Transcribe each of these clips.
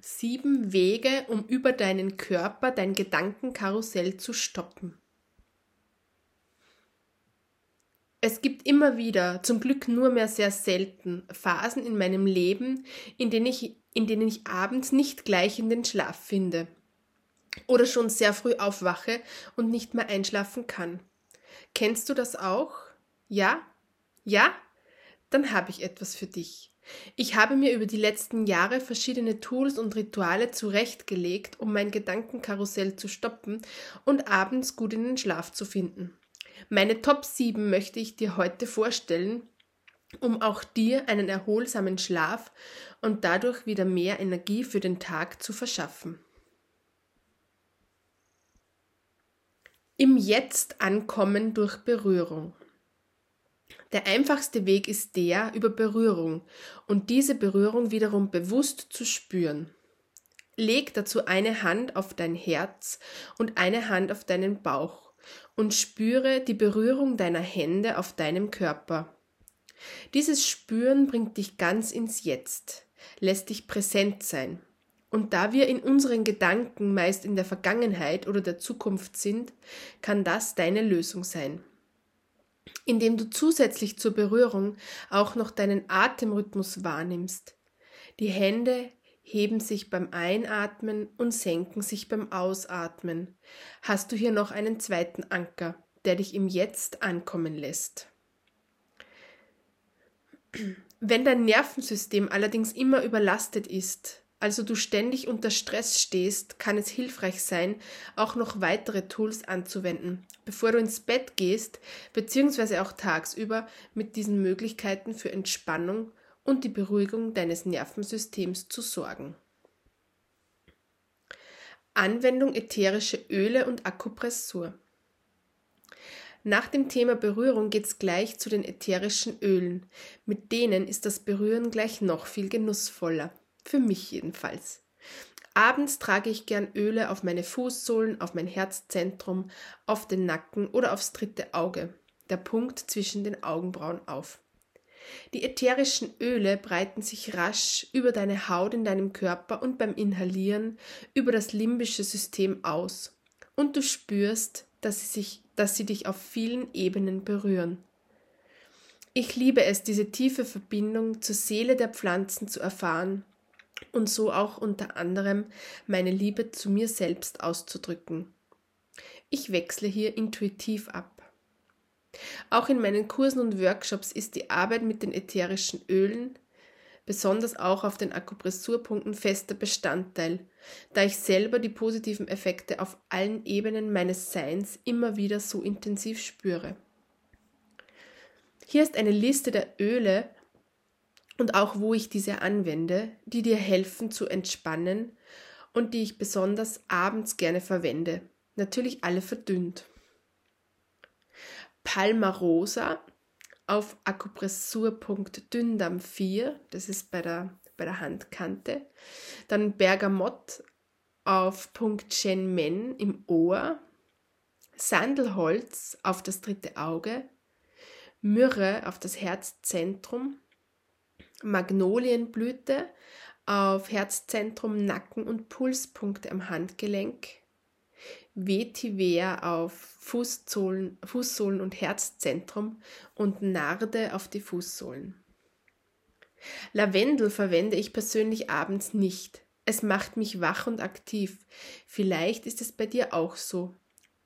Sieben Wege, um über deinen Körper dein Gedankenkarussell zu stoppen. Es gibt immer wieder, zum Glück nur mehr sehr selten, Phasen in meinem Leben, in denen ich, in denen ich abends nicht gleich in den Schlaf finde oder schon sehr früh aufwache und nicht mehr einschlafen kann. Kennst du das auch? Ja? Ja? Dann habe ich etwas für dich. Ich habe mir über die letzten Jahre verschiedene Tools und Rituale zurechtgelegt, um mein Gedankenkarussell zu stoppen und abends gut in den Schlaf zu finden. Meine Top 7 möchte ich dir heute vorstellen, um auch dir einen erholsamen Schlaf und dadurch wieder mehr Energie für den Tag zu verschaffen. Im Jetzt ankommen durch Berührung. Der einfachste Weg ist der über Berührung und diese Berührung wiederum bewusst zu spüren. Leg dazu eine Hand auf dein Herz und eine Hand auf deinen Bauch und spüre die Berührung deiner Hände auf deinem Körper. Dieses Spüren bringt dich ganz ins Jetzt, lässt dich präsent sein. Und da wir in unseren Gedanken meist in der Vergangenheit oder der Zukunft sind, kann das deine Lösung sein indem du zusätzlich zur Berührung auch noch deinen Atemrhythmus wahrnimmst. Die Hände heben sich beim Einatmen und senken sich beim Ausatmen. Hast du hier noch einen zweiten Anker, der dich im Jetzt ankommen lässt. Wenn dein Nervensystem allerdings immer überlastet ist, also du ständig unter Stress stehst, kann es hilfreich sein, auch noch weitere Tools anzuwenden, bevor du ins Bett gehst, beziehungsweise auch tagsüber mit diesen Möglichkeiten für Entspannung und die Beruhigung deines Nervensystems zu sorgen. Anwendung ätherische Öle und Akupressur. Nach dem Thema Berührung geht's gleich zu den ätherischen Ölen. Mit denen ist das Berühren gleich noch viel genussvoller. Für mich jedenfalls. Abends trage ich gern Öle auf meine Fußsohlen, auf mein Herzzentrum, auf den Nacken oder aufs dritte Auge, der Punkt zwischen den Augenbrauen auf. Die ätherischen Öle breiten sich rasch über deine Haut in deinem Körper und beim Inhalieren über das limbische System aus. Und du spürst, dass sie, sich, dass sie dich auf vielen Ebenen berühren. Ich liebe es, diese tiefe Verbindung zur Seele der Pflanzen zu erfahren und so auch unter anderem meine Liebe zu mir selbst auszudrücken. Ich wechsle hier intuitiv ab. Auch in meinen Kursen und Workshops ist die Arbeit mit den ätherischen Ölen, besonders auch auf den Akupressurpunkten, fester Bestandteil, da ich selber die positiven Effekte auf allen Ebenen meines Seins immer wieder so intensiv spüre. Hier ist eine Liste der Öle, und auch wo ich diese anwende, die dir helfen zu entspannen und die ich besonders abends gerne verwende. Natürlich alle verdünnt. Palmarosa auf Akupressur.dünndarm 4, das ist bei der, bei der Handkante. Dann Bergamott auf Punkt Shenmen im Ohr. Sandelholz auf das dritte Auge. Myrrhe auf das Herzzentrum Magnolienblüte auf Herzzentrum, Nacken und Pulspunkte am Handgelenk, Vetiver auf Fußsohlen, Fußsohlen und Herzzentrum und Narde auf die Fußsohlen. Lavendel verwende ich persönlich abends nicht. Es macht mich wach und aktiv. Vielleicht ist es bei dir auch so.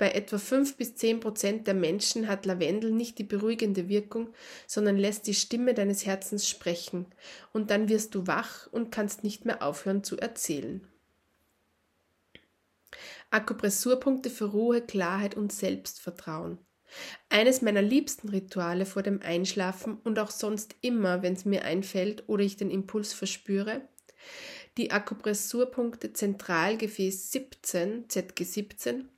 Bei etwa 5 bis 10 Prozent der Menschen hat Lavendel nicht die beruhigende Wirkung, sondern lässt die Stimme deines Herzens sprechen, und dann wirst du wach und kannst nicht mehr aufhören zu erzählen. Akupressurpunkte für Ruhe, Klarheit und Selbstvertrauen. Eines meiner liebsten Rituale vor dem Einschlafen und auch sonst immer, wenn es mir einfällt oder ich den Impuls verspüre, die Akupressurpunkte Zentralgefäß 17, ZG 17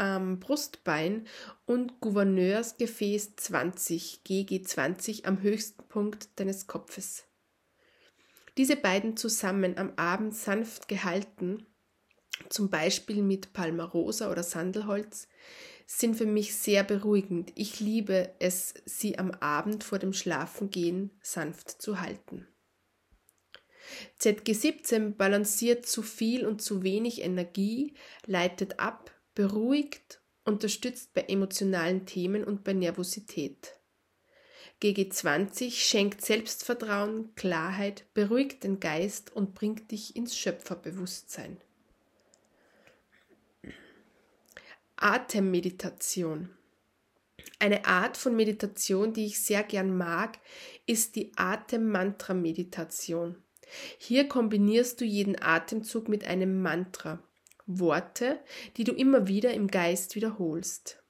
am Brustbein und Gouverneursgefäß 20, GG20 am höchsten Punkt deines Kopfes. Diese beiden zusammen am Abend sanft gehalten, zum Beispiel mit Palmarosa oder Sandelholz, sind für mich sehr beruhigend. Ich liebe es, sie am Abend vor dem Schlafengehen sanft zu halten. ZG17 balanciert zu viel und zu wenig Energie, leitet ab, beruhigt, unterstützt bei emotionalen Themen und bei Nervosität. GG20 schenkt Selbstvertrauen, Klarheit, beruhigt den Geist und bringt dich ins Schöpferbewusstsein. Atemmeditation. Eine Art von Meditation, die ich sehr gern mag, ist die Atem-Mantra-Meditation. Hier kombinierst du jeden Atemzug mit einem Mantra, Worte, die du immer wieder im Geist wiederholst.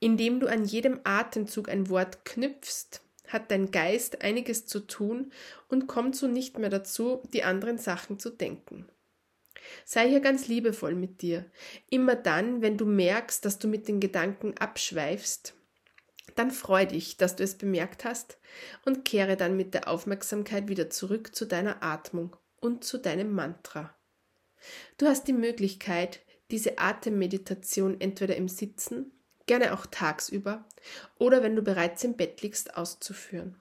Indem du an jedem Atemzug ein Wort knüpfst, hat dein Geist einiges zu tun und kommt so nicht mehr dazu, die anderen Sachen zu denken. Sei hier ganz liebevoll mit dir. Immer dann, wenn du merkst, dass du mit den Gedanken abschweifst, dann freu dich, dass du es bemerkt hast und kehre dann mit der Aufmerksamkeit wieder zurück zu deiner Atmung und zu deinem Mantra. Du hast die Möglichkeit, diese Atemmeditation entweder im Sitzen, gerne auch tagsüber oder wenn du bereits im Bett liegst, auszuführen.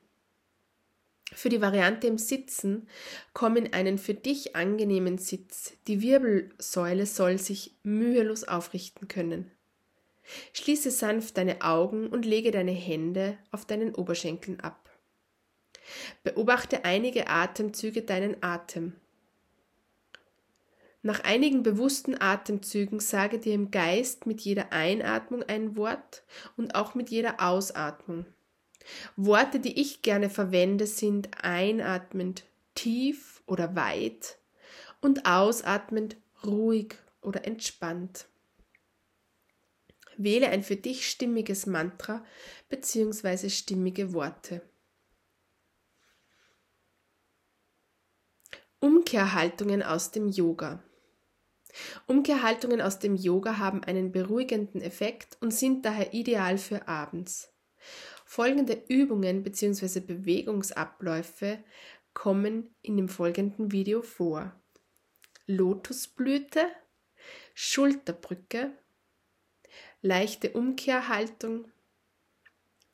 Für die Variante im Sitzen komm in einen für dich angenehmen Sitz. Die Wirbelsäule soll sich mühelos aufrichten können. Schließe sanft deine Augen und lege deine Hände auf deinen Oberschenkeln ab. Beobachte einige Atemzüge deinen Atem. Nach einigen bewussten Atemzügen sage dir im Geist mit jeder Einatmung ein Wort und auch mit jeder Ausatmung. Worte, die ich gerne verwende, sind einatmend tief oder weit und ausatmend ruhig oder entspannt. Wähle ein für dich stimmiges Mantra bzw. stimmige Worte. Umkehrhaltungen aus dem Yoga. Umkehrhaltungen aus dem Yoga haben einen beruhigenden Effekt und sind daher ideal für abends. Folgende Übungen bzw. Bewegungsabläufe kommen in dem folgenden Video vor. Lotusblüte, Schulterbrücke, leichte Umkehrhaltung,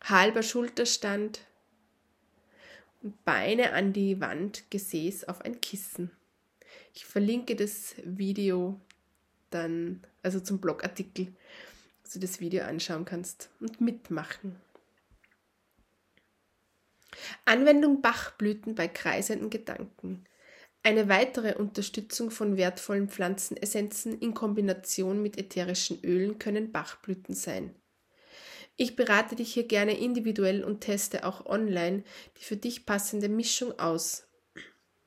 halber Schulterstand, Beine an die Wand, Gesäß auf ein Kissen. Ich verlinke das Video dann, also zum Blogartikel, dass du das Video anschauen kannst und mitmachen. Anwendung Bachblüten bei kreisenden Gedanken. Eine weitere Unterstützung von wertvollen Pflanzenessenzen in Kombination mit ätherischen Ölen können Bachblüten sein. Ich berate dich hier gerne individuell und teste auch online die für dich passende Mischung aus.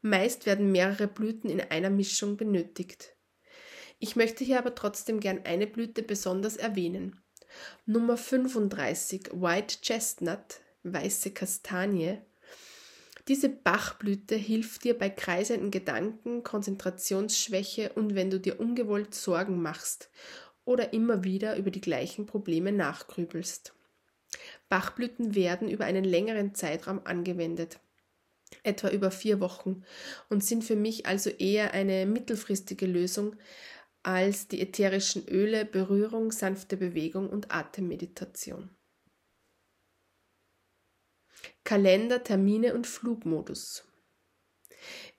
Meist werden mehrere Blüten in einer Mischung benötigt. Ich möchte hier aber trotzdem gern eine Blüte besonders erwähnen. Nummer 35 White Chestnut weiße Kastanie. Diese Bachblüte hilft dir bei kreisenden Gedanken, Konzentrationsschwäche und wenn du dir ungewollt Sorgen machst oder immer wieder über die gleichen Probleme nachgrübelst. Bachblüten werden über einen längeren Zeitraum angewendet, etwa über vier Wochen, und sind für mich also eher eine mittelfristige Lösung als die ätherischen Öle, Berührung, sanfte Bewegung und Atemmeditation. Kalender, Termine und Flugmodus.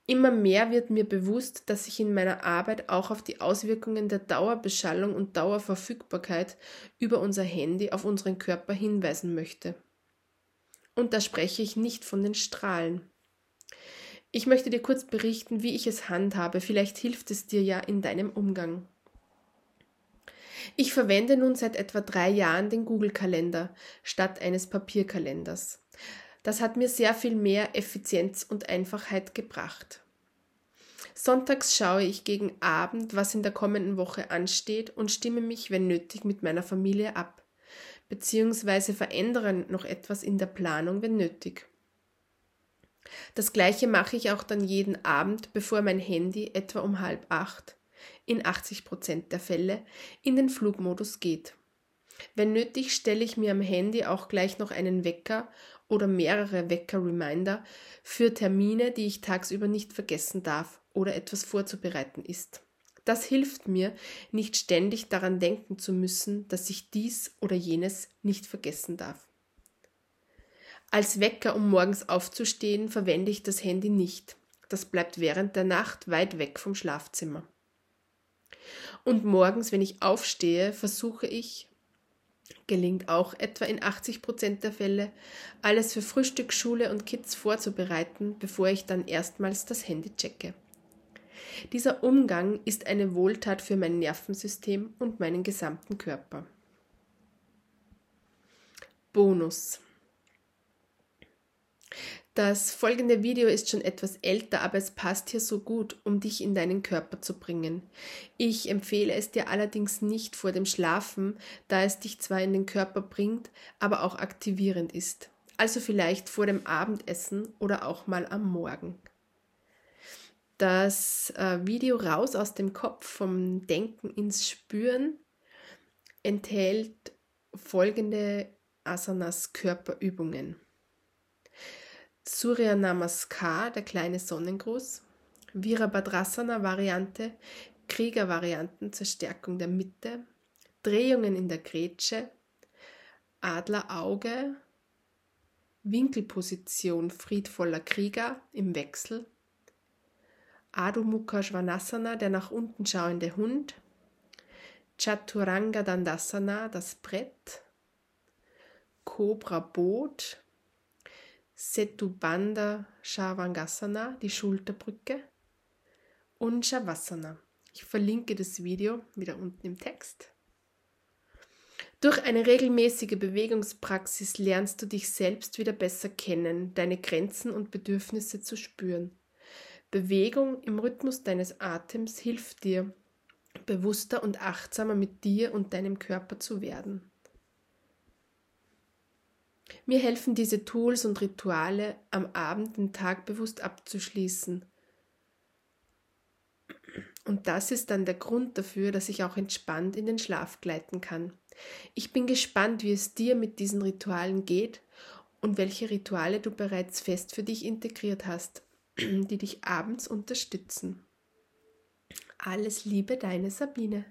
Immer mehr wird mir bewusst, dass ich in meiner Arbeit auch auf die Auswirkungen der Dauerbeschallung und Dauerverfügbarkeit über unser Handy auf unseren Körper hinweisen möchte. Und da spreche ich nicht von den Strahlen. Ich möchte dir kurz berichten, wie ich es handhabe. Vielleicht hilft es dir ja in deinem Umgang. Ich verwende nun seit etwa drei Jahren den Google-Kalender statt eines Papierkalenders. Das hat mir sehr viel mehr Effizienz und Einfachheit gebracht. Sonntags schaue ich gegen Abend, was in der kommenden Woche ansteht und stimme mich, wenn nötig, mit meiner Familie ab, beziehungsweise verändere noch etwas in der Planung, wenn nötig. Das gleiche mache ich auch dann jeden Abend, bevor mein Handy etwa um halb acht, in 80 Prozent der Fälle, in den Flugmodus geht. Wenn nötig, stelle ich mir am Handy auch gleich noch einen Wecker oder mehrere Wecker-Reminder für Termine, die ich tagsüber nicht vergessen darf oder etwas vorzubereiten ist. Das hilft mir, nicht ständig daran denken zu müssen, dass ich dies oder jenes nicht vergessen darf. Als Wecker, um morgens aufzustehen, verwende ich das Handy nicht. Das bleibt während der Nacht weit weg vom Schlafzimmer. Und morgens, wenn ich aufstehe, versuche ich, gelingt auch etwa in 80 Prozent der Fälle, alles für Frühstück, Schule und Kids vorzubereiten, bevor ich dann erstmals das Handy checke. Dieser Umgang ist eine Wohltat für mein Nervensystem und meinen gesamten Körper. Bonus. Das folgende Video ist schon etwas älter, aber es passt hier so gut, um dich in deinen Körper zu bringen. Ich empfehle es dir allerdings nicht vor dem Schlafen, da es dich zwar in den Körper bringt, aber auch aktivierend ist. Also vielleicht vor dem Abendessen oder auch mal am Morgen. Das äh, Video Raus aus dem Kopf vom Denken ins Spüren enthält folgende Asanas Körperübungen. Surya Namaskar, der kleine Sonnengruß, Virabhadrasana Variante, Kriegervarianten zur Stärkung der Mitte, Drehungen in der Grätsche, Adlerauge, Winkelposition friedvoller Krieger im Wechsel, Adho Mukha Svanasana, der nach unten schauende Hund, Chaturanga Dandasana, das Brett, Cobra Boot, Setubandha Shavangasana, die Schulterbrücke und Shavasana. Ich verlinke das Video wieder unten im Text. Durch eine regelmäßige Bewegungspraxis lernst du dich selbst wieder besser kennen, deine Grenzen und Bedürfnisse zu spüren. Bewegung im Rhythmus deines Atems hilft dir, bewusster und achtsamer mit dir und deinem Körper zu werden. Mir helfen diese Tools und Rituale, am Abend den Tag bewusst abzuschließen. Und das ist dann der Grund dafür, dass ich auch entspannt in den Schlaf gleiten kann. Ich bin gespannt, wie es dir mit diesen Ritualen geht und welche Rituale du bereits fest für dich integriert hast, die dich abends unterstützen. Alles Liebe, deine Sabine.